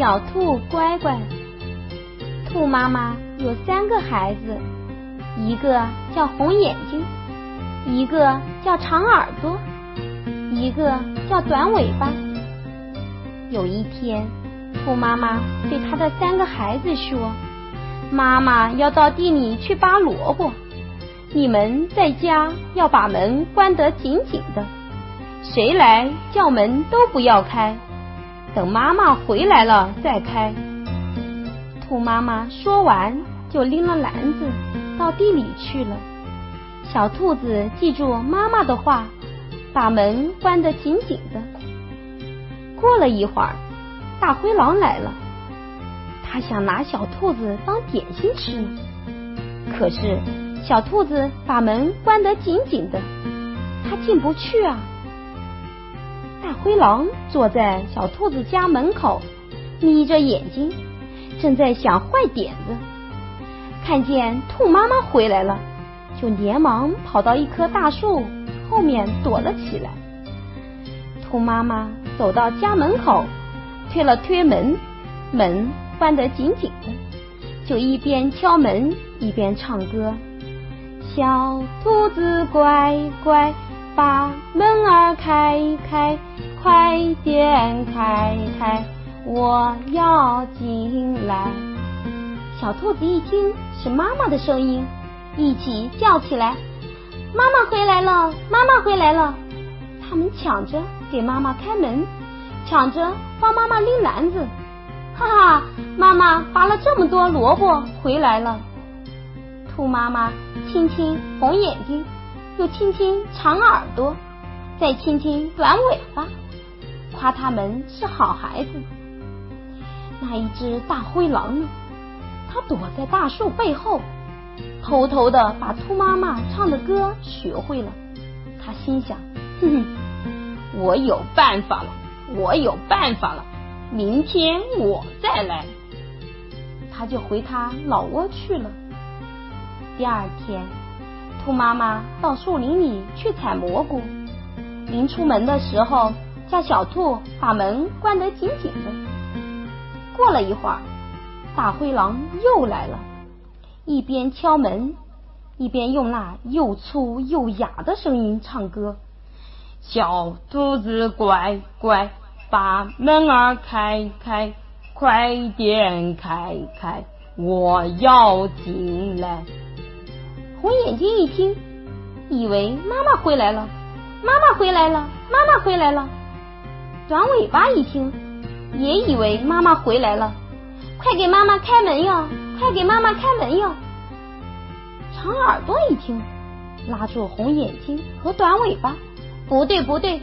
小兔乖乖。兔妈妈有三个孩子，一个叫红眼睛，一个叫长耳朵，一个叫短尾巴。有一天，兔妈妈对她的三个孩子说：“妈妈要到地里去拔萝卜，你们在家要把门关得紧紧的，谁来叫门都不要开。”等妈妈回来了再开。兔妈妈说完，就拎了篮子到地里去了。小兔子记住妈妈的话，把门关得紧紧的。过了一会儿，大灰狼来了，他想拿小兔子当点心吃，可是小兔子把门关得紧紧的，它进不去啊。大灰狼坐在小兔子家门口，眯着眼睛，正在想坏点子。看见兔妈妈回来了，就连忙跑到一棵大树后面躲了起来。兔妈妈走到家门口，推了推门，门关得紧紧的，就一边敲门一边唱歌：“小兔子乖乖。”把门儿开开，快点开开，我要进来。小兔子一听是妈妈的声音，一起叫起来：“妈妈回来了，妈妈回来了！”他们抢着给妈妈开门，抢着帮妈妈拎篮子。哈哈，妈妈拔了这么多萝卜回来了。兔妈妈亲亲红眼睛。又亲亲长耳朵，再亲亲短尾巴，夸他们是好孩子。那一只大灰狼呢？它躲在大树背后，偷偷的把兔妈妈唱的歌学会了。他心想：哼哼，我有办法了，我有办法了，明天我再来。他就回他老窝去了。第二天。兔妈妈到树林里去采蘑菇，临出门的时候，叫小兔把门关得紧紧的。过了一会儿，大灰狼又来了，一边敲门，一边用那又粗又哑的声音唱歌：“小兔子乖乖，把门儿开开，快点开开，我要进来。”红眼睛一听，以为妈妈回来了，妈妈回来了，妈妈回来了。短尾巴一听，也以为妈妈回来了，快给妈妈开门哟，快给妈妈开门哟。长耳朵一听，拉住红眼睛和短尾巴，不对不对，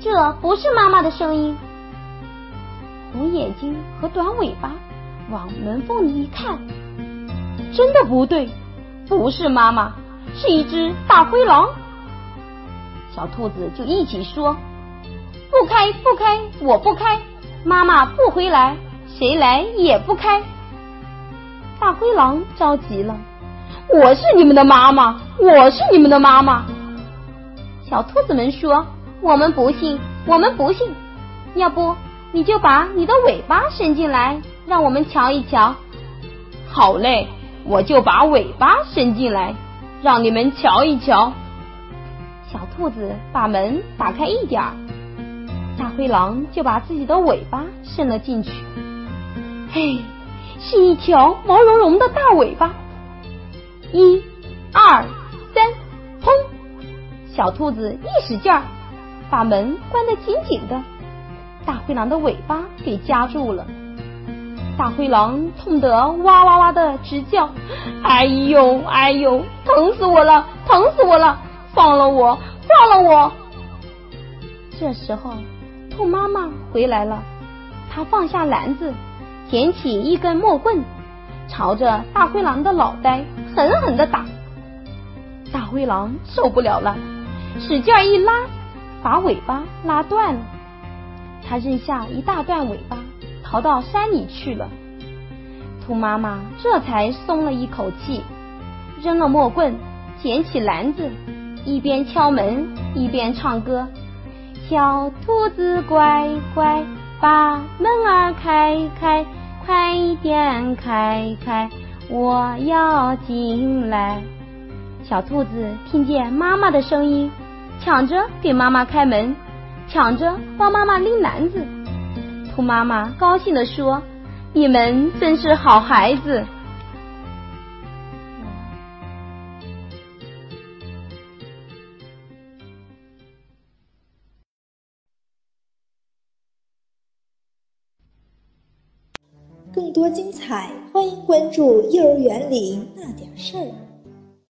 这不是妈妈的声音。红眼睛和短尾巴往门缝里一看，真的不对。不是妈妈，是一只大灰狼。小兔子就一起说：“不开，不开，我不开。妈妈不回来，谁来也不开。”大灰狼着急了：“我是你们的妈妈，我是你们的妈妈。”小兔子们说：“我们不信，我们不信。要不你就把你的尾巴伸进来，让我们瞧一瞧。”好嘞。我就把尾巴伸进来，让你们瞧一瞧。小兔子把门打开一点儿，大灰狼就把自己的尾巴伸了进去。嘿，是一条毛茸茸的大尾巴。一、二、三，砰！小兔子一使劲儿，把门关得紧紧的，大灰狼的尾巴给夹住了。大灰狼痛得哇哇哇的直叫，哎呦哎呦，疼死我了，疼死我了！放了我，放了我！这时候，兔妈妈回来了，她放下篮子，捡起一根木棍，朝着大灰狼的脑袋狠狠的打。大灰狼受不了了，使劲一拉，把尾巴拉断了。他扔下一大段尾巴。逃到山里去了，兔妈妈这才松了一口气，扔了木棍，捡起篮子，一边敲门一边唱歌：小兔子乖乖，把门儿开开，快点开开，我要进来。小兔子听见妈妈的声音，抢着给妈妈开门，抢着帮妈妈拎篮子。兔妈妈高兴地说：“你们真是好孩子。”更多精彩，欢迎关注《幼儿园里那点事儿》。